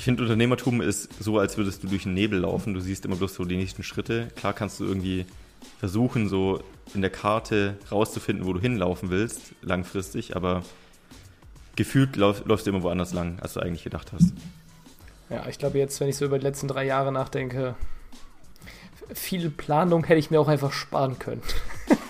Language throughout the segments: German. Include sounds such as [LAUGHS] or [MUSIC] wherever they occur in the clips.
Ich finde, Unternehmertum ist so, als würdest du durch den Nebel laufen. Du siehst immer bloß so die nächsten Schritte. Klar kannst du irgendwie versuchen, so in der Karte rauszufinden, wo du hinlaufen willst, langfristig, aber gefühlt lauf, läufst du immer woanders lang, als du eigentlich gedacht hast. Ja, ich glaube jetzt, wenn ich so über die letzten drei Jahre nachdenke, viel Planung hätte ich mir auch einfach sparen können. [LAUGHS]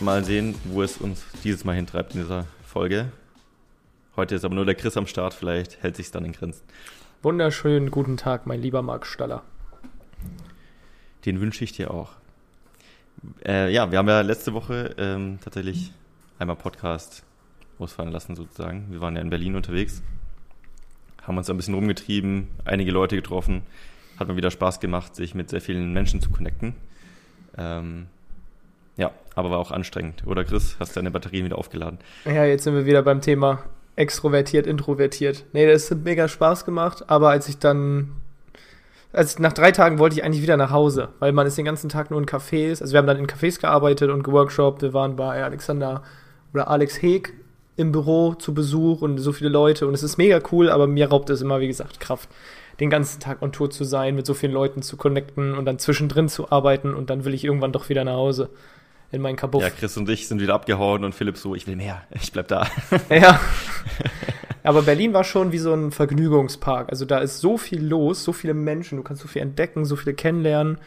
Mal sehen, wo es uns dieses Mal hintreibt in dieser Folge. Heute ist aber nur der Chris am Start, vielleicht hält sich dann in Grenzen. Wunderschönen guten Tag, mein lieber Marc Staller. Den wünsche ich dir auch. Äh, ja, wir haben ja letzte Woche ähm, tatsächlich einmal Podcast ausfallen lassen sozusagen. Wir waren ja in Berlin unterwegs, haben uns ein bisschen rumgetrieben, einige Leute getroffen, hat mal wieder Spaß gemacht, sich mit sehr vielen Menschen zu connecten. Ähm, ja, aber war auch anstrengend. Oder Chris, hast deine Batterien wieder aufgeladen? Ja, jetzt sind wir wieder beim Thema extrovertiert, introvertiert. Nee, das hat mega Spaß gemacht, aber als ich dann also nach drei Tagen wollte ich eigentlich wieder nach Hause, weil man ist den ganzen Tag nur in Cafés. Also wir haben dann in Cafés gearbeitet und geworkshopt. Wir waren bei Alexander oder Alex Heek im Büro zu Besuch und so viele Leute. Und es ist mega cool, aber mir raubt es immer, wie gesagt, Kraft, den ganzen Tag on Tour zu sein, mit so vielen Leuten zu connecten und dann zwischendrin zu arbeiten und dann will ich irgendwann doch wieder nach Hause in meinen Kabuff. Ja, Chris und ich sind wieder abgehauen und Philipp so, ich will mehr, [LAUGHS] ich bleib da. [LAUGHS] Ja. [LAUGHS] Aber Berlin war schon wie so ein Vergnügungspark. Also da ist so viel los, so viele Menschen, du kannst so viel entdecken, so viele kennenlernen.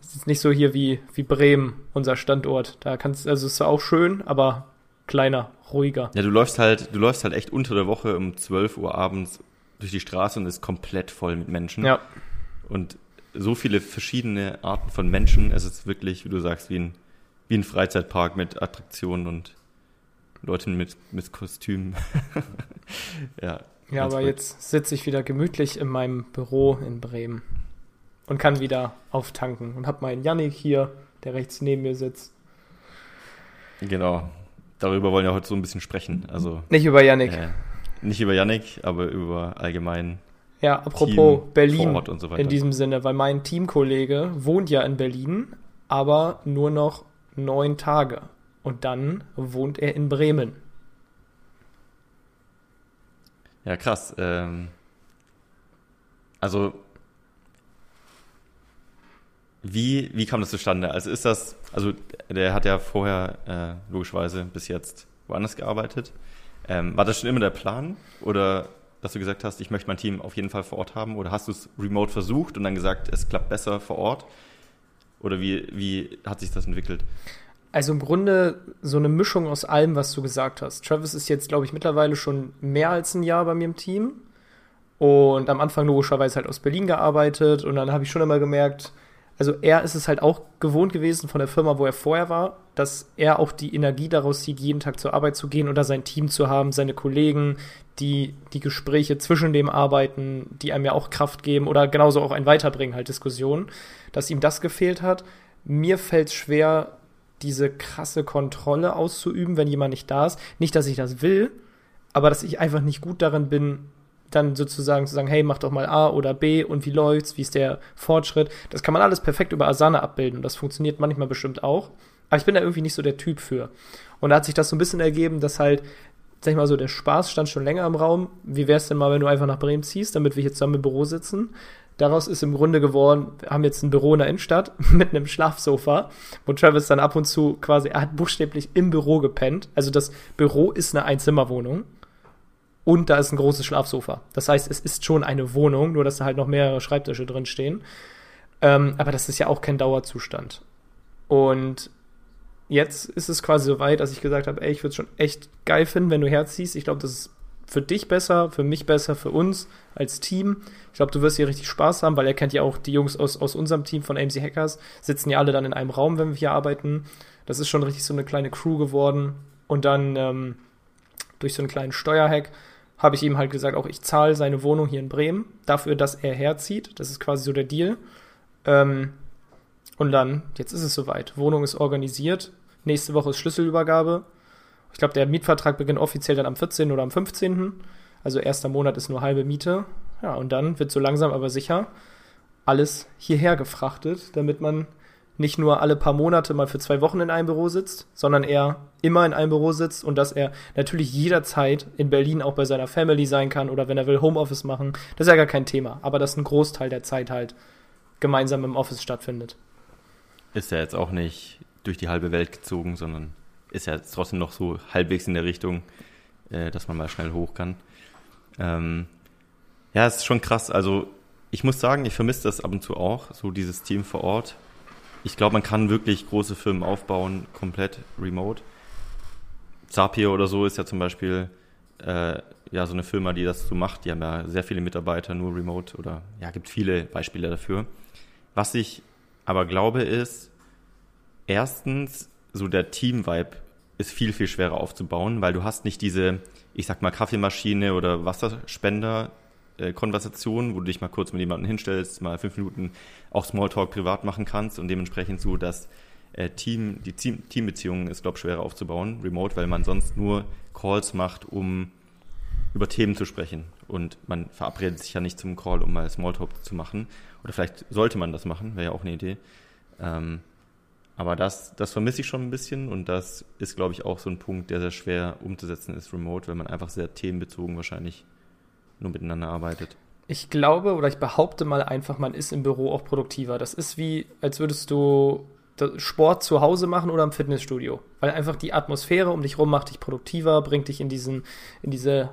Es ist nicht so hier wie, wie Bremen, unser Standort. Da kannst, also es ist auch schön, aber kleiner, ruhiger. Ja, du läufst halt, du läufst halt echt unter der Woche um 12 Uhr abends durch die Straße und ist komplett voll mit Menschen. Ja. Und so viele verschiedene Arten von Menschen. Es ist wirklich, wie du sagst, wie ein, wie ein Freizeitpark mit Attraktionen und Leuten mit, mit Kostümen. [LAUGHS] ja. Ja, aber verrückt. jetzt sitze ich wieder gemütlich in meinem Büro in Bremen und kann wieder auftanken und habe meinen Yannick hier, der rechts neben mir sitzt. Genau. Darüber wollen wir heute so ein bisschen sprechen. Also nicht über Yannick. Äh, nicht über Yannick, aber über allgemein. Ja, apropos Team, Berlin so in diesem Sinne, weil mein Teamkollege wohnt ja in Berlin, aber nur noch neun Tage. Und dann wohnt er in Bremen. Ja, krass. Ähm, also, wie, wie kam das zustande? Also ist das, also der hat ja vorher äh, logischerweise bis jetzt woanders gearbeitet. Ähm, war das schon immer der Plan? Oder dass du gesagt hast, ich möchte mein Team auf jeden Fall vor Ort haben? Oder hast du es remote versucht und dann gesagt, es klappt besser vor Ort? Oder wie, wie hat sich das entwickelt? Also im Grunde so eine Mischung aus allem, was du gesagt hast. Travis ist jetzt, glaube ich, mittlerweile schon mehr als ein Jahr bei mir im Team. Und am Anfang logischerweise halt aus Berlin gearbeitet. Und dann habe ich schon immer gemerkt, also er ist es halt auch gewohnt gewesen von der Firma, wo er vorher war, dass er auch die Energie daraus zieht, jeden Tag zur Arbeit zu gehen oder sein Team zu haben, seine Kollegen, die die Gespräche zwischen dem arbeiten, die einem ja auch Kraft geben oder genauso auch ein Weiterbringen, halt Diskussionen, dass ihm das gefehlt hat. Mir fällt es schwer, diese krasse Kontrolle auszuüben, wenn jemand nicht da ist. Nicht, dass ich das will, aber dass ich einfach nicht gut darin bin, dann sozusagen zu sagen, hey, mach doch mal A oder B und wie läuft's, wie ist der Fortschritt. Das kann man alles perfekt über Asana abbilden und das funktioniert manchmal bestimmt auch. Aber ich bin da irgendwie nicht so der Typ für. Und da hat sich das so ein bisschen ergeben, dass halt, sag ich mal so, der Spaß stand schon länger im Raum. Wie wär's denn mal, wenn du einfach nach Bremen ziehst, damit wir hier zusammen im Büro sitzen? Daraus ist im Grunde geworden, wir haben jetzt ein Büro in der Innenstadt [LAUGHS] mit einem Schlafsofa, wo Travis dann ab und zu quasi, er hat buchstäblich im Büro gepennt. Also das Büro ist eine Einzimmerwohnung und da ist ein großes Schlafsofa. Das heißt, es ist schon eine Wohnung, nur dass da halt noch mehrere Schreibtische drin stehen. Ähm, aber das ist ja auch kein Dauerzustand. Und jetzt ist es quasi so weit, dass ich gesagt habe, ey, ich würde es schon echt geil finden, wenn du herziehst. Ich glaube, das ist für dich besser, für mich besser, für uns als Team. Ich glaube, du wirst hier richtig Spaß haben, weil er kennt ja auch die Jungs aus, aus unserem Team von AMC Hackers, sitzen ja alle dann in einem Raum, wenn wir hier arbeiten. Das ist schon richtig so eine kleine Crew geworden. Und dann ähm, durch so einen kleinen Steuerhack habe ich ihm halt gesagt, auch ich zahle seine Wohnung hier in Bremen dafür, dass er herzieht. Das ist quasi so der Deal. Ähm, und dann, jetzt ist es soweit. Wohnung ist organisiert. Nächste Woche ist Schlüsselübergabe. Ich glaube, der Mietvertrag beginnt offiziell dann am 14. oder am 15. Also erster Monat ist nur halbe Miete. Ja, und dann wird so langsam aber sicher alles hierher gefrachtet, damit man nicht nur alle paar Monate mal für zwei Wochen in einem Büro sitzt, sondern er immer in einem Büro sitzt und dass er natürlich jederzeit in Berlin auch bei seiner Family sein kann oder wenn er will Homeoffice machen. Das ist ja gar kein Thema, aber dass ein Großteil der Zeit halt gemeinsam im Office stattfindet. Ist ja jetzt auch nicht durch die halbe Welt gezogen, sondern ist ja jetzt trotzdem noch so halbwegs in der Richtung, äh, dass man mal schnell hoch kann. Ähm, ja, es ist schon krass. Also ich muss sagen, ich vermisse das ab und zu auch, so dieses Team vor Ort. Ich glaube, man kann wirklich große Firmen aufbauen, komplett remote. Zapier oder so ist ja zum Beispiel äh, ja so eine Firma, die das so macht. Die haben ja sehr viele Mitarbeiter nur remote oder ja, gibt viele Beispiele dafür. Was ich aber glaube ist, erstens so der Team-Vibe ist viel, viel schwerer aufzubauen, weil du hast nicht diese, ich sag mal, Kaffeemaschine oder Wasserspender, Konversation, wo du dich mal kurz mit jemandem hinstellst, mal fünf Minuten auch Smalltalk privat machen kannst und dementsprechend so, dass äh, Team, die Team, Teambeziehung ist, glaube ich, schwerer aufzubauen, remote, weil man sonst nur Calls macht, um über Themen zu sprechen. Und man verabredet sich ja nicht zum Call, um mal Smalltalk zu machen. Oder vielleicht sollte man das machen, wäre ja auch eine Idee. Ähm, aber das, das vermisse ich schon ein bisschen und das ist, glaube ich, auch so ein Punkt, der sehr schwer umzusetzen ist, remote, weil man einfach sehr themenbezogen wahrscheinlich nur miteinander arbeitet. Ich glaube oder ich behaupte mal einfach, man ist im Büro auch produktiver. Das ist wie, als würdest du Sport zu Hause machen oder im Fitnessstudio. Weil einfach die Atmosphäre um dich rum macht dich produktiver, bringt dich in diesen, in diese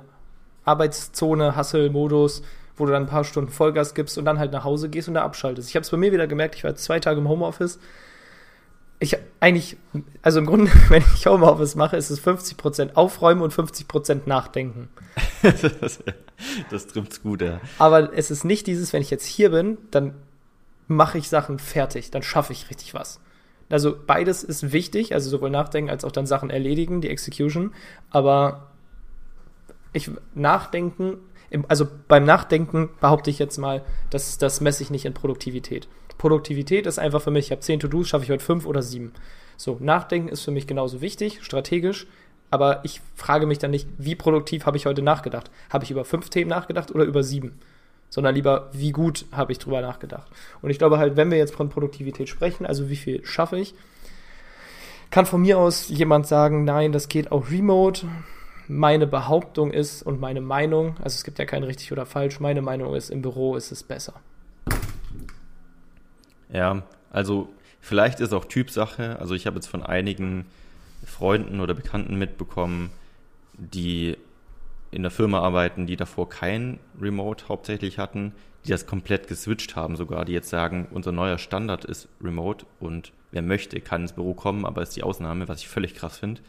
Arbeitszone, Hustle-Modus, wo du dann ein paar Stunden Vollgas gibst und dann halt nach Hause gehst und da abschaltest. Ich habe es bei mir wieder gemerkt, ich war zwei Tage im Homeoffice ich eigentlich, also im Grunde, [LAUGHS] wenn ich Homeoffice mache, ist es 50% aufräumen und 50% nachdenken. das, [LAUGHS] das trifft's gut, ja. Aber es ist nicht dieses, wenn ich jetzt hier bin, dann mache ich Sachen fertig, dann schaffe ich richtig was. Also beides ist wichtig, also sowohl nachdenken als auch dann Sachen erledigen, die Execution. Aber ich nachdenken, also beim Nachdenken behaupte ich jetzt mal, dass das messe ich nicht in Produktivität. Produktivität ist einfach für mich, ich habe zehn To-Dos, schaffe ich heute fünf oder sieben. So, Nachdenken ist für mich genauso wichtig, strategisch, aber ich frage mich dann nicht, wie produktiv habe ich heute nachgedacht? Habe ich über fünf Themen nachgedacht oder über sieben? Sondern lieber, wie gut habe ich drüber nachgedacht? Und ich glaube halt, wenn wir jetzt von Produktivität sprechen, also wie viel schaffe ich, kann von mir aus jemand sagen, nein, das geht auch remote. Meine Behauptung ist und meine Meinung, also es gibt ja kein richtig oder falsch, meine Meinung ist, im Büro ist es besser. Ja, also vielleicht ist auch Typsache. Also ich habe jetzt von einigen Freunden oder Bekannten mitbekommen, die in der Firma arbeiten, die davor kein Remote hauptsächlich hatten, die das komplett geswitcht haben sogar, die jetzt sagen, unser neuer Standard ist Remote und wer möchte, kann ins Büro kommen, aber ist die Ausnahme, was ich völlig krass finde.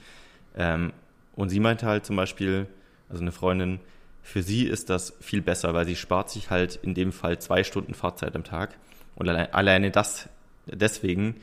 Ähm, und sie meinte halt zum Beispiel, also eine Freundin, für sie ist das viel besser, weil sie spart sich halt in dem Fall zwei Stunden Fahrzeit am Tag und alleine, alleine das, deswegen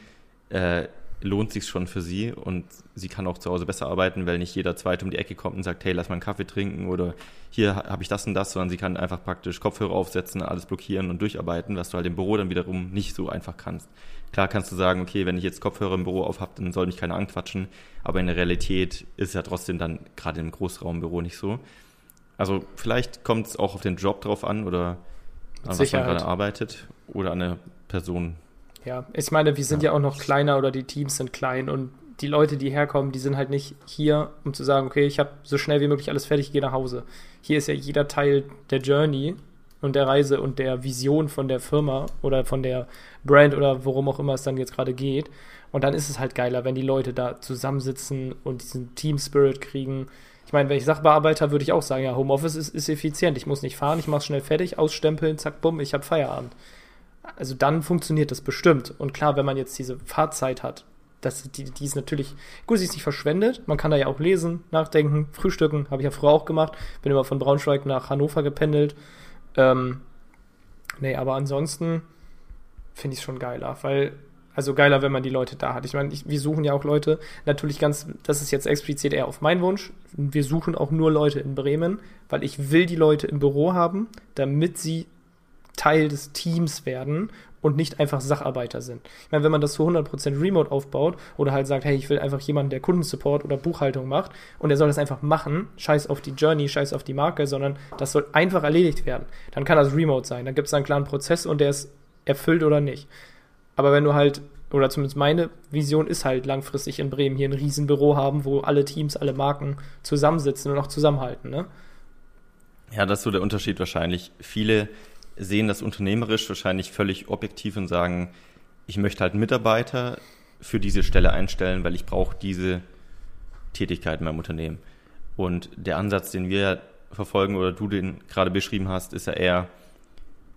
äh, lohnt sich schon für sie und sie kann auch zu Hause besser arbeiten, weil nicht jeder Zweite um die Ecke kommt und sagt, hey, lass mal einen Kaffee trinken oder hier habe ich das und das, sondern sie kann einfach praktisch Kopfhörer aufsetzen, alles blockieren und durcharbeiten, was du halt im Büro dann wiederum nicht so einfach kannst. Klar kannst du sagen, okay, wenn ich jetzt Kopfhörer im Büro auf habe, dann soll mich keiner anquatschen, aber in der Realität ist es ja trotzdem dann gerade im Großraumbüro nicht so. Also vielleicht kommt es auch auf den Job drauf an oder an was man gerade arbeitet oder an eine Person. Ja, ich meine, wir sind ja. ja auch noch kleiner oder die Teams sind klein und die Leute, die herkommen, die sind halt nicht hier, um zu sagen, okay, ich habe so schnell wie möglich alles fertig, gehe nach Hause. Hier ist ja jeder Teil der Journey und der Reise und der Vision von der Firma oder von der Brand oder worum auch immer es dann jetzt gerade geht. Und dann ist es halt geiler, wenn die Leute da zusammensitzen und diesen Team Spirit kriegen. Ich meine, wenn ich Sachbearbeiter, würde ich auch sagen, ja, Homeoffice ist, ist effizient. Ich muss nicht fahren, ich mache schnell fertig, ausstempeln, zack, bumm, ich habe Feierabend. Also dann funktioniert das bestimmt. Und klar, wenn man jetzt diese Fahrzeit hat, das, die, die ist natürlich, gut, sie ist nicht verschwendet. Man kann da ja auch lesen, nachdenken, frühstücken. Habe ich ja früher auch gemacht. Bin immer von Braunschweig nach Hannover gependelt. Ähm, nee, aber ansonsten finde ich es schon geiler, weil, also geiler, wenn man die Leute da hat. Ich meine, wir suchen ja auch Leute, natürlich ganz, das ist jetzt explizit eher auf meinen Wunsch. Wir suchen auch nur Leute in Bremen, weil ich will die Leute im Büro haben, damit sie Teil des Teams werden und nicht einfach Sacharbeiter sind. Ich meine, wenn man das zu 100% remote aufbaut oder halt sagt, hey, ich will einfach jemanden, der Kundensupport oder Buchhaltung macht und der soll das einfach machen, scheiß auf die Journey, scheiß auf die Marke, sondern das soll einfach erledigt werden. Dann kann das remote sein. Dann gibt es einen klaren Prozess und der ist erfüllt oder nicht. Aber wenn du halt, oder zumindest meine Vision ist halt langfristig in Bremen hier ein Riesenbüro haben, wo alle Teams, alle Marken zusammensitzen und auch zusammenhalten, ne? Ja, das ist so der Unterschied wahrscheinlich. Viele sehen das unternehmerisch wahrscheinlich völlig objektiv und sagen, ich möchte halt Mitarbeiter für diese Stelle einstellen, weil ich brauche diese Tätigkeit in meinem Unternehmen. Und der Ansatz, den wir verfolgen oder du den gerade beschrieben hast, ist ja eher,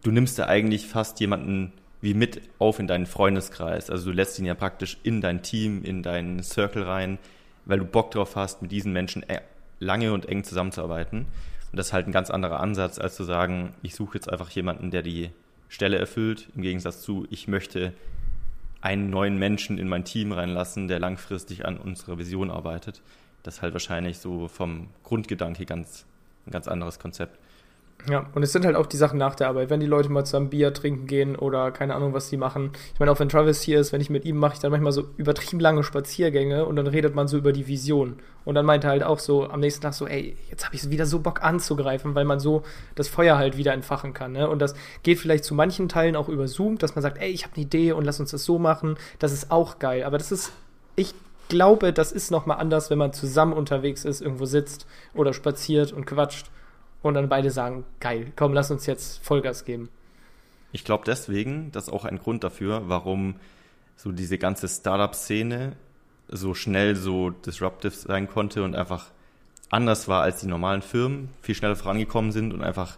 du nimmst ja eigentlich fast jemanden wie mit auf in deinen Freundeskreis. Also du lässt ihn ja praktisch in dein Team, in deinen Circle rein, weil du Bock drauf hast, mit diesen Menschen e- lange und eng zusammenzuarbeiten. Und das ist halt ein ganz anderer Ansatz, als zu sagen, ich suche jetzt einfach jemanden, der die Stelle erfüllt, im Gegensatz zu, ich möchte einen neuen Menschen in mein Team reinlassen, der langfristig an unserer Vision arbeitet. Das ist halt wahrscheinlich so vom Grundgedanke ganz, ein ganz anderes Konzept. Ja, und es sind halt auch die Sachen nach der Arbeit. Wenn die Leute mal zusammen Bier trinken gehen oder keine Ahnung, was die machen. Ich meine, auch wenn Travis hier ist, wenn ich mit ihm mache, ich dann manchmal so übertrieben lange Spaziergänge und dann redet man so über die Vision. Und dann meint er halt auch so am nächsten Tag so, ey, jetzt habe ich wieder so Bock anzugreifen, weil man so das Feuer halt wieder entfachen kann. Ne? Und das geht vielleicht zu manchen Teilen auch über Zoom, dass man sagt, ey, ich habe eine Idee und lass uns das so machen. Das ist auch geil. Aber das ist, ich glaube, das ist nochmal anders, wenn man zusammen unterwegs ist, irgendwo sitzt oder spaziert und quatscht und dann beide sagen, geil, komm, lass uns jetzt Vollgas geben. Ich glaube deswegen, das ist auch ein Grund dafür, warum so diese ganze Startup-Szene so schnell so disruptive sein konnte und einfach anders war als die normalen Firmen, viel schneller vorangekommen sind und einfach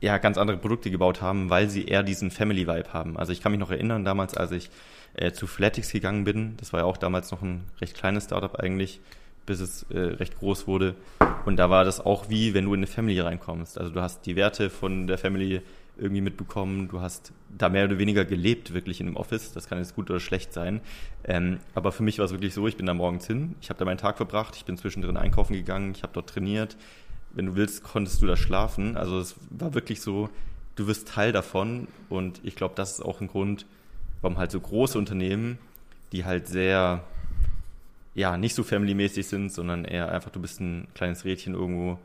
ja ganz andere Produkte gebaut haben, weil sie eher diesen Family Vibe haben. Also ich kann mich noch erinnern, damals, als ich äh, zu Flatix gegangen bin, das war ja auch damals noch ein recht kleines Startup eigentlich, bis es äh, recht groß wurde. Und da war das auch wie, wenn du in eine Family reinkommst. Also du hast die Werte von der Family irgendwie mitbekommen, du hast da mehr oder weniger gelebt, wirklich in einem Office. Das kann jetzt gut oder schlecht sein. Ähm, aber für mich war es wirklich so, ich bin da morgens hin, ich habe da meinen Tag verbracht, ich bin zwischendrin einkaufen gegangen, ich habe dort trainiert. Wenn du willst, konntest du da schlafen. Also es war wirklich so, du wirst Teil davon. Und ich glaube, das ist auch ein Grund, warum halt so große Unternehmen, die halt sehr ja, nicht so family-mäßig sind, sondern eher einfach, du bist ein kleines Rädchen irgendwo,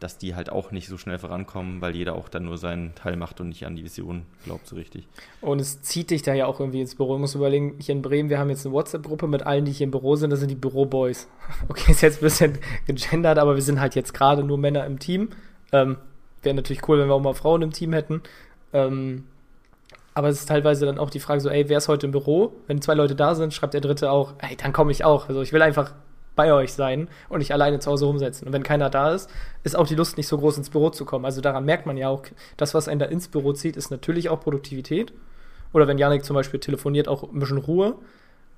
dass die halt auch nicht so schnell vorankommen, weil jeder auch dann nur seinen Teil macht und nicht an die Vision glaubt so richtig. Und es zieht dich da ja auch irgendwie ins Büro. Du musst überlegen, hier in Bremen, wir haben jetzt eine WhatsApp-Gruppe mit allen, die hier im Büro sind, das sind die Büroboys. [LAUGHS] Okay, ist jetzt ein bisschen gegendert, aber wir sind halt jetzt gerade nur Männer im Team. Ähm, Wäre natürlich cool, wenn wir auch mal Frauen im Team hätten. Ähm, aber es ist teilweise dann auch die Frage so, ey, wer ist heute im Büro? Wenn zwei Leute da sind, schreibt der Dritte auch, ey, dann komme ich auch. Also ich will einfach bei euch sein und nicht alleine zu Hause rumsetzen. Und wenn keiner da ist, ist auch die Lust nicht so groß, ins Büro zu kommen. Also daran merkt man ja auch, das, was einen da ins Büro zieht, ist natürlich auch Produktivität. Oder wenn Janik zum Beispiel telefoniert, auch ein bisschen Ruhe.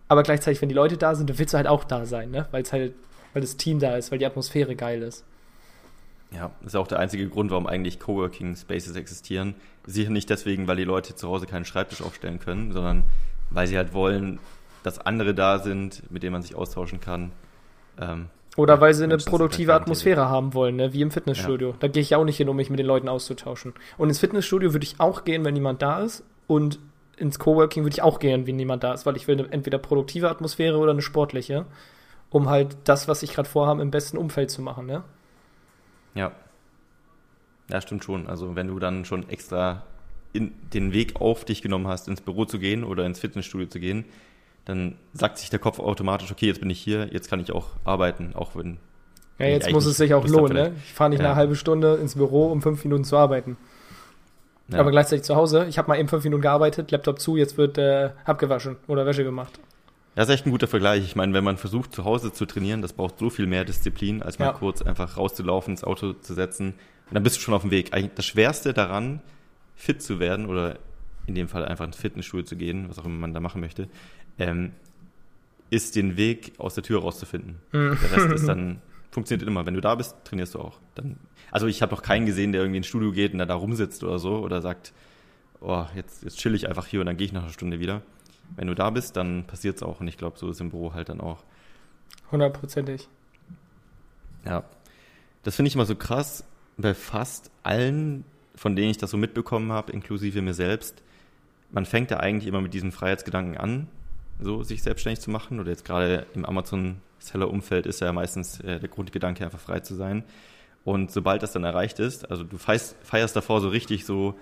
Aber gleichzeitig, wenn die Leute da sind, dann willst du halt auch da sein, ne? Weil es halt, weil das Team da ist, weil die Atmosphäre geil ist. Ja, das ist auch der einzige Grund, warum eigentlich Coworking Spaces existieren. Sicher nicht deswegen, weil die Leute zu Hause keinen Schreibtisch aufstellen können, sondern weil sie halt wollen, dass andere da sind, mit denen man sich austauschen kann. Ähm, Oder weil sie eine produktive Atmosphäre haben wollen, ne? wie im Fitnessstudio. Ja. Da gehe ich auch nicht hin, um mich mit den Leuten auszutauschen. Und ins Fitnessstudio würde ich auch gehen, wenn niemand da ist. Und ins Coworking würde ich auch gehen, wenn niemand da ist, weil ich will eine, entweder produktive Atmosphäre oder eine sportliche, um halt das, was ich gerade vorhabe, im besten Umfeld zu machen. Ne? Ja. Ja, stimmt schon. Also wenn du dann schon extra in den Weg auf dich genommen hast, ins Büro zu gehen oder ins Fitnessstudio zu gehen, dann sagt sich der Kopf automatisch, okay, jetzt bin ich hier, jetzt kann ich auch arbeiten, auch wenn. Ja, jetzt muss es sich auch lohnen, ne? Ich fahre nicht ja. eine halbe Stunde ins Büro, um fünf Minuten zu arbeiten. Ja. Aber gleichzeitig zu Hause, ich habe mal eben fünf Minuten gearbeitet, Laptop zu, jetzt wird äh, abgewaschen oder Wäsche gemacht. Ja, ist echt ein guter Vergleich. Ich meine, wenn man versucht, zu Hause zu trainieren, das braucht so viel mehr Disziplin, als mal ja. kurz einfach rauszulaufen, ins Auto zu setzen. Und dann bist du schon auf dem Weg. Eigentlich das Schwerste daran, fit zu werden oder in dem Fall einfach ins Fitnessstudio zu gehen, was auch immer man da machen möchte, ähm, ist, den Weg aus der Tür rauszufinden. Der Rest ist dann, [LAUGHS] funktioniert immer. Wenn du da bist, trainierst du auch. Dann, also ich habe noch keinen gesehen, der irgendwie ins Studio geht und dann da rumsitzt oder so oder sagt, oh, jetzt, jetzt chill ich einfach hier und dann gehe ich nach einer Stunde wieder. Wenn du da bist, dann passiert es auch und ich glaube, so ist im Büro halt dann auch. Hundertprozentig. Ja. Das finde ich immer so krass bei fast allen, von denen ich das so mitbekommen habe, inklusive mir selbst. Man fängt ja eigentlich immer mit diesem Freiheitsgedanken an, so sich selbstständig zu machen. Oder jetzt gerade im Amazon-Seller-Umfeld ist ja meistens äh, der Grundgedanke, einfach frei zu sein. Und sobald das dann erreicht ist, also du feierst, feierst davor so richtig so,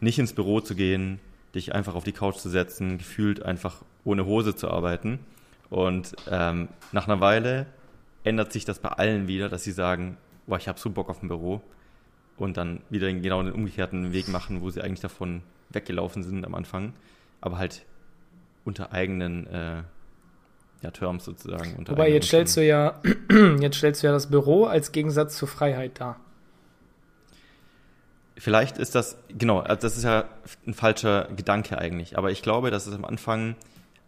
nicht ins Büro zu gehen, dich einfach auf die Couch zu setzen, gefühlt einfach ohne Hose zu arbeiten. Und ähm, nach einer Weile ändert sich das bei allen wieder, dass sie sagen, boah, ich habe so Bock auf ein Büro. Und dann wieder genau den umgekehrten Weg machen, wo sie eigentlich davon weggelaufen sind am Anfang. Aber halt unter eigenen äh, ja, Terms sozusagen. Wobei jetzt stellst du ja, [CLEARS THROAT] jetzt stellst du ja das Büro als Gegensatz zur Freiheit dar. Vielleicht ist das, genau, also das ist ja ein falscher Gedanke eigentlich. Aber ich glaube, das ist am Anfang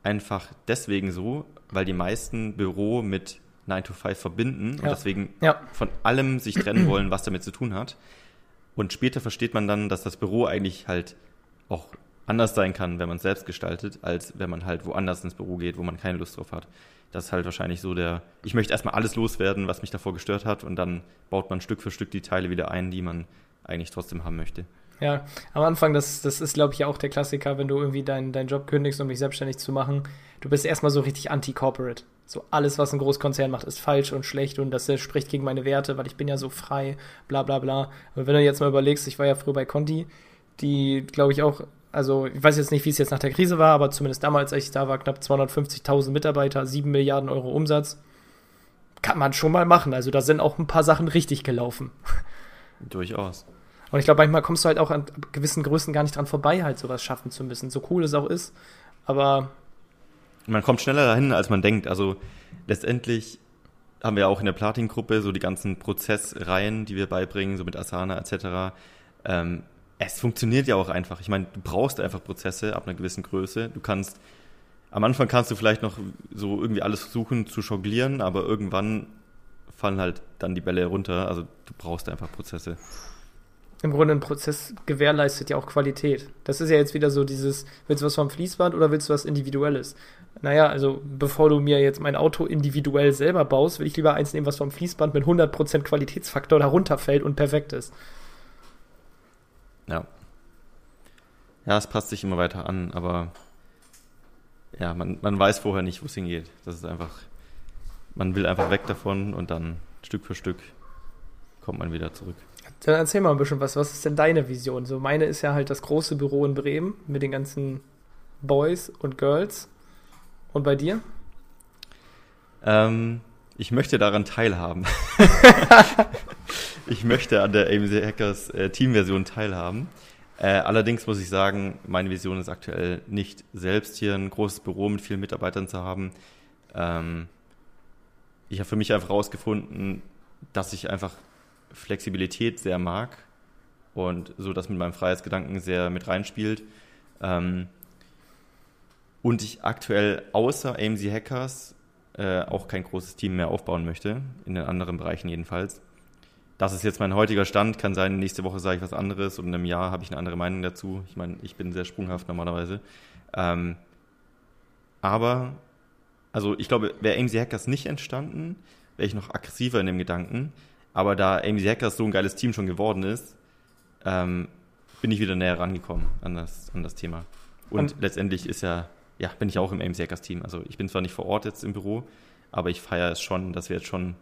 einfach deswegen so, weil die meisten Büro mit 9 to 5 verbinden und Ja. deswegen Ja. von allem sich trennen wollen, was damit zu tun hat. Und später versteht man dann, dass das Büro eigentlich halt auch anders sein kann, wenn man es selbst gestaltet, als wenn man halt woanders ins Büro geht, wo man keine Lust drauf hat. Das ist halt wahrscheinlich so der, ich möchte erstmal alles loswerden, was mich davor gestört hat und dann baut man Stück für Stück die Teile wieder ein, die man eigentlich trotzdem haben möchte. Ja, am Anfang, das, das ist, glaube ich, ja auch der Klassiker, wenn du irgendwie deinen deinen Job kündigst, um dich selbstständig zu machen. Du bist erstmal so richtig anti-corporate. So alles, was ein Großkonzern macht, ist falsch und schlecht und das spricht gegen meine Werte, weil ich bin ja so frei, bla bla bla. Aber wenn du jetzt mal überlegst, ich war ja früher bei Conti, die, glaube ich, auch, also ich weiß jetzt nicht, wie es jetzt nach der Krise war, aber zumindest damals, als ich da war, knapp 250.000 Mitarbeiter, 7 Milliarden Euro Umsatz. Kann man schon mal machen. Also da sind auch ein paar Sachen richtig gelaufen. Durchaus. Und ich glaube, manchmal kommst du halt auch an gewissen Größen gar nicht dran vorbei, halt sowas schaffen zu müssen. So cool es auch ist. Aber Man kommt schneller dahin, als man denkt. Also letztendlich haben wir auch in der Platin-Gruppe so die ganzen Prozessreihen, die wir beibringen, so mit Asana etc. Ähm, es funktioniert ja auch einfach. Ich meine, du brauchst einfach Prozesse ab einer gewissen Größe. Du kannst, am Anfang kannst du vielleicht noch so irgendwie alles versuchen zu jonglieren, aber irgendwann fallen halt dann die Bälle runter. Also du brauchst einfach Prozesse. im Grunde ein Prozess gewährleistet ja auch Qualität. Das ist ja jetzt wieder so dieses, willst du was vom Fließband oder willst du was Individuelles? Naja, also bevor du mir jetzt mein Auto individuell selber baust, will ich lieber eins nehmen, was vom Fließband mit 100% Qualitätsfaktor darunter fällt und perfekt ist. Ja. Ja, es passt sich immer weiter an, aber ja, man, man weiß vorher nicht, wo es hingeht. Das ist einfach, man will einfach weg davon und dann Stück für Stück kommt man wieder zurück. Dann erzähl mal ein bisschen was. Was ist denn deine Vision? So, meine ist ja halt das große Büro in Bremen mit den ganzen Boys und Girls. Und bei dir? Ähm, ich möchte daran teilhaben. [LAUGHS] ich möchte an der AMC Hackers äh, Teamversion teilhaben. Äh, allerdings muss ich sagen, meine Vision ist aktuell nicht selbst hier ein großes Büro mit vielen Mitarbeitern zu haben. Ähm, ich habe für mich einfach herausgefunden, dass ich einfach Flexibilität sehr mag und so das mit meinem Freiheitsgedanken sehr mit reinspielt. Ähm, und ich aktuell außer AMC Hackers äh, auch kein großes Team mehr aufbauen möchte, in den anderen Bereichen jedenfalls. Das ist jetzt mein heutiger Stand, kann sein, nächste Woche sage ich was anderes und in einem Jahr habe ich eine andere Meinung dazu. Ich meine, ich bin sehr sprunghaft normalerweise. Ähm, aber, also ich glaube, wäre AMC Hackers nicht entstanden, wäre ich noch aggressiver in dem Gedanken. Aber da AMC Hackers so ein geiles Team schon geworden ist, ähm, bin ich wieder näher rangekommen an das, an das Thema. Und, Und- letztendlich ist ja, ja, bin ich auch im AMC Hackers Team. Also ich bin zwar nicht vor Ort jetzt im Büro, aber ich feiere es schon, dass wir jetzt schon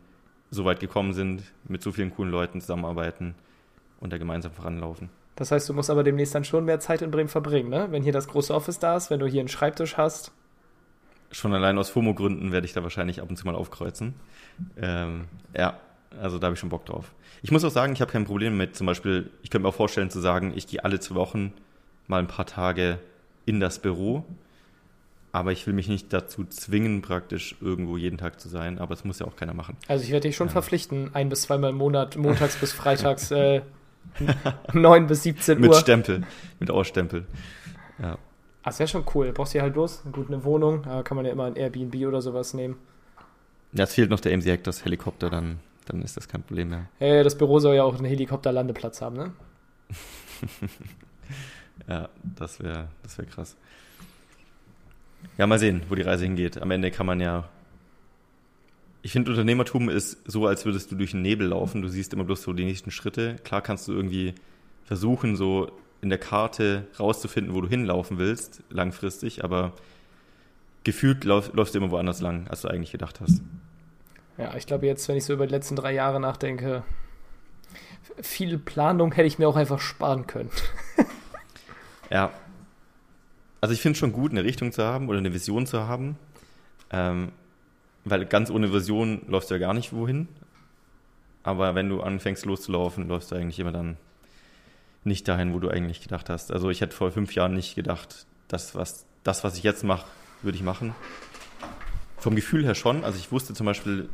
so weit gekommen sind, mit so vielen coolen Leuten zusammenarbeiten und da gemeinsam voranlaufen. Das heißt, du musst aber demnächst dann schon mehr Zeit in Bremen verbringen, ne? Wenn hier das große Office da ist, wenn du hier einen Schreibtisch hast. Schon allein aus FOMO-Gründen werde ich da wahrscheinlich ab und zu mal aufkreuzen. Ähm, ja, also da habe ich schon Bock drauf. Ich muss auch sagen, ich habe kein Problem mit, zum Beispiel, ich könnte mir auch vorstellen zu sagen, ich gehe alle zwei Wochen mal ein paar Tage in das Büro, aber ich will mich nicht dazu zwingen, praktisch irgendwo jeden Tag zu sein, aber es muss ja auch keiner machen. Also ich werde dich schon Ja. verpflichten, ein bis zweimal im Monat, [LAUGHS] montags bis freitags, äh, 9 bis 17 Mit Uhr. Stempel, mit Ausstempel. Ja. Das wäre schon cool. Du brauchst hier halt bloß gut eine Wohnung. Da kann man ja immer ein Airbnb oder sowas nehmen. Ja, es fehlt noch der AMC Hectors Helikopter, dann, dann ist das kein Problem mehr. Hey, das Büro soll ja auch einen Helikopterlandeplatz haben, ne? [LAUGHS] ja, das wäre das wär krass. Ja, mal sehen, wo die Reise hingeht. Am Ende kann man ja. Ich finde, Unternehmertum ist so, als würdest du durch den Nebel laufen. Du siehst immer bloß so die nächsten Schritte. Klar kannst du irgendwie versuchen, so in der Karte rauszufinden, wo du hinlaufen willst, langfristig, aber gefühlt lauf, läufst du immer woanders lang, als du eigentlich gedacht hast. Ja, ich glaube jetzt, wenn ich so über die letzten drei Jahre nachdenke, viel Planung hätte ich mir auch einfach sparen können. [LAUGHS] ja. Also ich finde es schon gut, eine Richtung zu haben oder eine Vision zu haben. Ähm, weil ganz ohne Vision läufst du ja gar nicht wohin. Aber wenn du anfängst loszulaufen, läufst du eigentlich immer dann nicht dahin, wo du eigentlich gedacht hast. Also ich hätte vor fünf Jahren nicht gedacht, dass was, das, was ich jetzt mache, würde ich machen. Vom Gefühl her schon. Also ich wusste zum Beispiel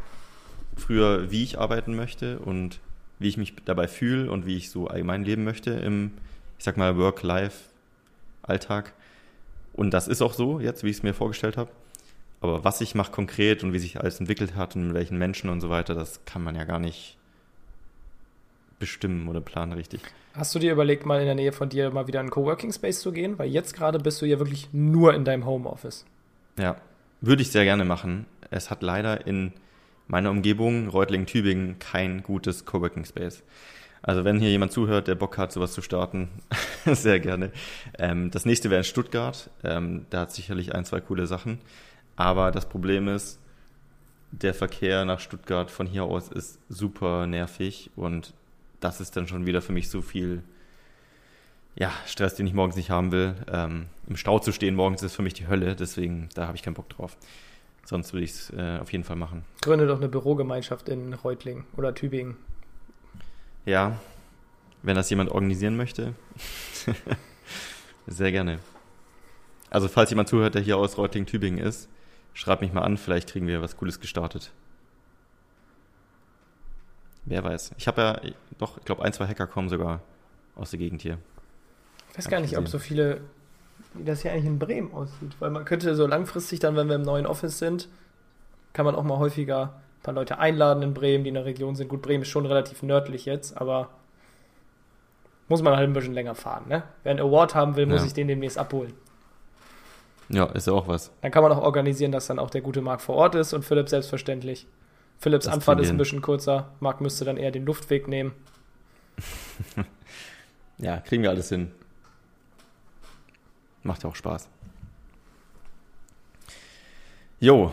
früher, wie ich arbeiten möchte und wie ich mich dabei fühle und wie ich so allgemein leben möchte im, ich sag mal, Work-Life-Alltag. Und das ist auch so jetzt, wie ich es mir vorgestellt habe. Aber was ich mache konkret und wie sich alles entwickelt hat und mit welchen Menschen und so weiter, das kann man ja gar nicht bestimmen oder planen richtig. Hast du dir überlegt, mal in der Nähe von dir mal wieder in einen Coworking Space zu gehen? Weil jetzt gerade bist du ja wirklich nur in deinem Homeoffice. Ja, würde ich sehr gerne machen. Es hat leider in meiner Umgebung, Reutlingen-Tübingen, kein gutes Coworking Space. Also wenn hier jemand zuhört, der Bock hat, sowas zu starten, [LAUGHS] sehr gerne. Ähm, das nächste wäre in Stuttgart. Ähm, da hat sicherlich ein, zwei coole Sachen. Aber das Problem ist, der Verkehr nach Stuttgart von hier aus ist super nervig und das ist dann schon wieder für mich so viel ja, Stress, den ich morgens nicht haben will. Ähm, Im Stau zu stehen morgens ist für mich die Hölle, deswegen da habe ich keinen Bock drauf. Sonst würde ich es äh, auf jeden Fall machen. Gründe doch eine Bürogemeinschaft in Reutlingen oder Tübingen. Ja, wenn das jemand organisieren möchte, [LAUGHS] sehr gerne. Also falls jemand zuhört, der hier aus Reutlingen-Tübingen ist, schreibt mich mal an, vielleicht kriegen wir was Cooles gestartet. Wer weiß. Ich habe ja, doch, ich glaube, ein, zwei Hacker kommen sogar aus der Gegend hier. Ich weiß gar nicht, ob so viele, wie das hier eigentlich in Bremen aussieht. Weil man könnte so langfristig dann, wenn wir im neuen Office sind, kann man auch mal häufiger ein paar Leute einladen in Bremen, die in der Region sind. Gut, Bremen ist schon relativ nördlich jetzt, aber muss man halt ein bisschen länger fahren. Ne? Wer einen Award haben will, muss ja. ich den demnächst abholen. Ja, ist ja auch was. Dann kann man auch organisieren, dass dann auch der gute Marc vor Ort ist und Philipp selbstverständlich. Philips das Anfahrt ist ein bisschen kurzer. Marc müsste dann eher den Luftweg nehmen. [LAUGHS] ja, kriegen wir alles hin. Macht ja auch Spaß. Jo.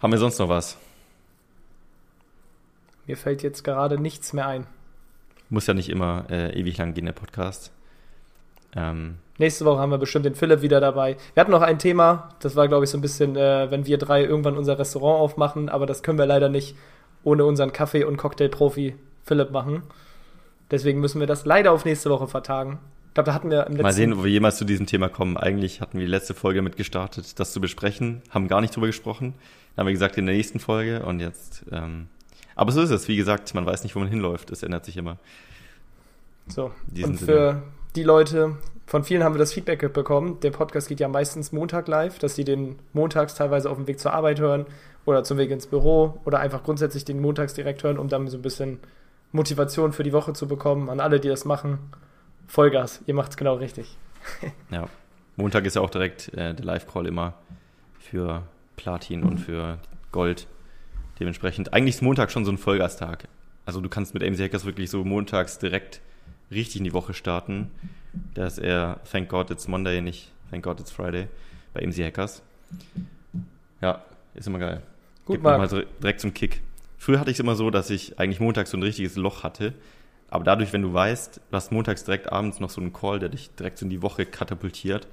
Haben wir sonst noch was? Mir fällt jetzt gerade nichts mehr ein. Muss ja nicht immer äh, ewig lang gehen, der Podcast. Ähm, Nächste Woche haben wir bestimmt den Philipp wieder dabei. Wir hatten noch ein Thema, das war, glaube ich, so ein bisschen, äh, wenn wir drei irgendwann unser Restaurant aufmachen, aber das können wir leider nicht ohne unseren Kaffee- und Cocktail-Profi Philipp machen. Deswegen müssen wir das leider auf nächste Woche vertagen. Ich glaube, da hatten wir im letzten Mal sehen, ob wir jemals zu diesem Thema kommen. Eigentlich hatten wir die letzte Folge mit gestartet, das zu besprechen, haben gar nicht drüber gesprochen. Dann haben wir gesagt, in der nächsten Folge und jetzt. Ähm, aber so ist es, wie gesagt, man weiß nicht, wo man hinläuft. Es ändert sich immer. So, und für die Leute, von vielen haben wir das Feedback bekommen. Der Podcast geht ja meistens Montag live, dass sie den montags teilweise auf dem Weg zur Arbeit hören oder zum Weg ins Büro oder einfach grundsätzlich den montags direkt hören, um dann so ein bisschen Motivation für die Woche zu bekommen. An alle, die das machen, Vollgas, ihr macht es genau richtig. [LAUGHS] ja, Montag ist ja auch direkt äh, der Live-Call immer für Platin und für Gold. Dementsprechend, eigentlich ist Montag schon so ein Vollgastag. Also du kannst mit AMC Hackers wirklich so montags direkt richtig in die Woche starten. Da ist eher Thank God It's Monday, nicht Thank God It's Friday bei MC Hackers. Ja, ist immer geil. Gut, Gibt mal direkt zum Kick. Früher hatte ich es immer so, dass ich eigentlich montags so ein richtiges Loch hatte. Aber dadurch, wenn du weißt, du hast montags direkt abends noch so einen Call, der dich direkt so in die Woche katapultiert,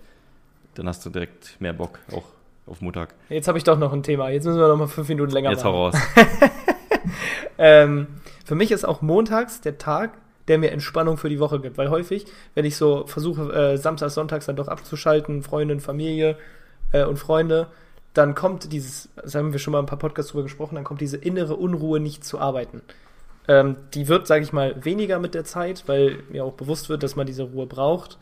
dann hast du direkt mehr Bock, auch auf Montag. Jetzt habe ich doch noch ein Thema. Jetzt müssen wir noch mal fünf Minuten länger Jetzt machen. Jetzt hau raus. [LAUGHS] ähm, für mich ist auch montags der Tag, der mir Entspannung für die Woche gibt. Weil häufig, wenn ich so versuche, äh, samstags, sonntags dann doch abzuschalten, Freundin, Familie äh, und Freunde, dann kommt dieses, das haben wir schon mal ein paar Podcasts drüber gesprochen, dann kommt diese innere Unruhe, nicht zu arbeiten. Ähm, die wird, sage ich mal, weniger mit der Zeit, weil mir auch bewusst wird, dass man diese Ruhe braucht.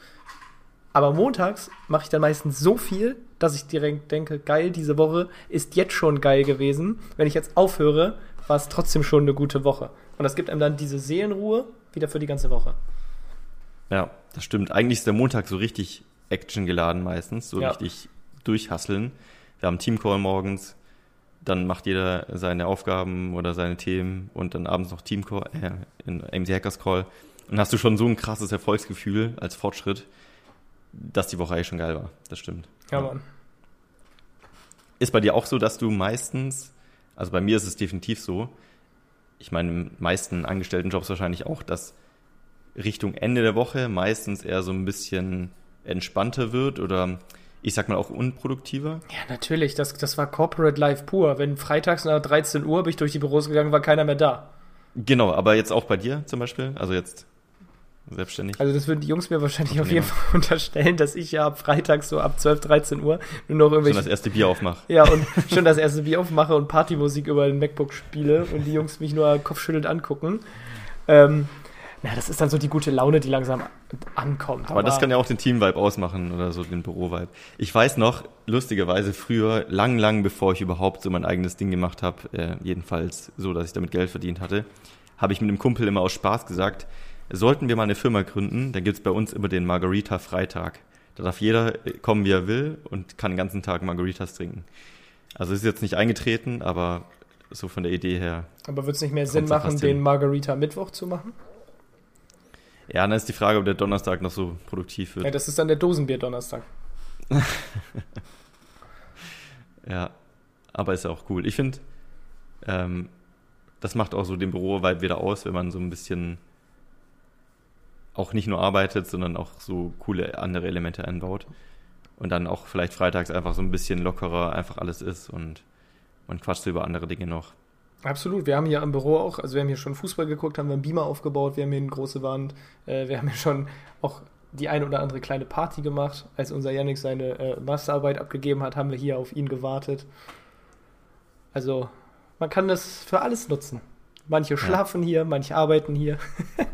Aber montags mache ich dann meistens so viel, dass ich direkt denke, geil, diese Woche ist jetzt schon geil gewesen. Wenn ich jetzt aufhöre, war es trotzdem schon eine gute Woche. Und das gibt einem dann diese Seelenruhe wieder für die ganze Woche. Ja, das stimmt. Eigentlich ist der Montag so richtig Action geladen meistens, so Ja. richtig durchhasseln. Wir haben Teamcall morgens, dann macht jeder seine Aufgaben oder seine Themen und dann abends noch Teamcall, äh, in AMC Hackers Call. Und hast du schon so ein krasses Erfolgsgefühl als Fortschritt, dass die Woche eigentlich schon geil war. Das stimmt. Ja, Mann. Ist bei dir auch so, dass du meistens, also bei mir ist es definitiv so, ich meine, in den meisten Angestelltenjobs wahrscheinlich auch, dass Richtung Ende der Woche meistens eher so ein bisschen entspannter wird oder ich sag mal auch unproduktiver. Ja, natürlich, das, das war Corporate Life pur. Wenn freitags nach 13 Uhr bin ich durch die Büros gegangen, war keiner mehr da. Genau, aber jetzt auch bei dir zum Beispiel, also jetzt selbstständig. Also das würden die Jungs mir wahrscheinlich auf jeden Fall [LAUGHS] unterstellen, dass ich ja ab Freitag so ab 12, 13 Uhr nur noch schon irgendwelche das erste Bier aufmach. [LAUGHS] Ja, und schon das erste Bier aufmache und Partymusik über den MacBook spiele und die Jungs mich nur kopfschüttelnd angucken. Ähm, na, das ist dann so die gute Laune, die langsam ankommt. Aber das kann ja auch den Team-Vibe ausmachen oder so den Büro-Vibe. Ich weiß noch, lustigerweise früher, lang, lang bevor ich überhaupt so mein eigenes Ding gemacht habe, äh, jedenfalls so, dass ich damit Geld verdient hatte, habe ich mit einem Kumpel immer aus Spaß gesagt, sollten wir mal eine Firma gründen, dann gibt's bei uns immer den Margarita-Freitag. Da darf jeder kommen, wie er will und kann den ganzen Tag Margaritas trinken. Also ist jetzt nicht eingetreten, aber so von der Idee her. Aber wird es nicht mehr Sinn machen, den hin. Margarita Mittwoch zu machen? Ja, dann ist die Frage, ob der Donnerstag noch so produktiv wird. Ja, das ist dann der Dosenbier-Donnerstag. [LAUGHS] Ja, aber ist ja auch cool. Ich finde, ähm, das macht auch so den Büro-Vibe wieder aus, wenn man so ein bisschen auch nicht nur arbeitet, sondern auch so coole andere Elemente einbaut. Und dann auch vielleicht freitags einfach so ein bisschen lockerer einfach alles ist und man quatscht über andere Dinge noch. Absolut. Wir haben hier am Büro auch, also wir haben hier schon Fußball geguckt, haben wir einen Beamer aufgebaut, wir haben hier eine große Wand, äh, wir haben hier schon auch die ein oder andere kleine Party gemacht. Als unser Yannick seine äh, Masterarbeit abgegeben hat, haben wir hier auf ihn gewartet. Also man kann das für alles nutzen. Manche schlafen hier, manche arbeiten hier. [LAUGHS]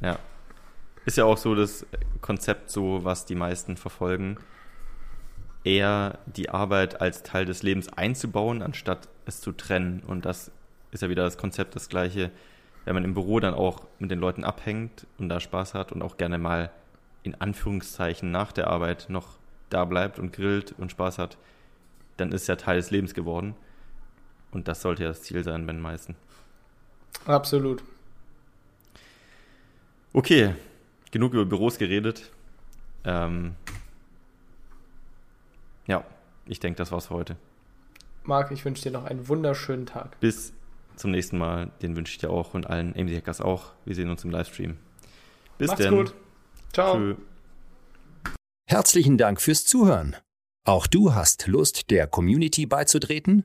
Ja. Ist ja auch so das Konzept, so was die meisten verfolgen, eher die Arbeit als Teil des Lebens einzubauen, anstatt es zu trennen. Und das ist ja wieder das Konzept das gleiche, wenn man im Büro dann auch mit den Leuten abhängt und da Spaß hat und auch gerne mal in Anführungszeichen nach der Arbeit noch da bleibt und grillt und Spaß hat, dann ist ja Teil des Lebens geworden. Und das sollte ja das Ziel sein bei den meisten. Absolut. Okay, genug über Büros geredet. Ähm, ja, ich denke, das war's für heute. Marc, ich wünsche dir noch einen wunderschönen Tag. Bis zum nächsten Mal. Den wünsche ich dir auch und allen AMC Hackers auch. Wir sehen uns im Livestream. Bis Macht's denn. gut. Ciao. Tschö. Herzlichen Dank fürs Zuhören. Auch du hast Lust, der Community beizutreten?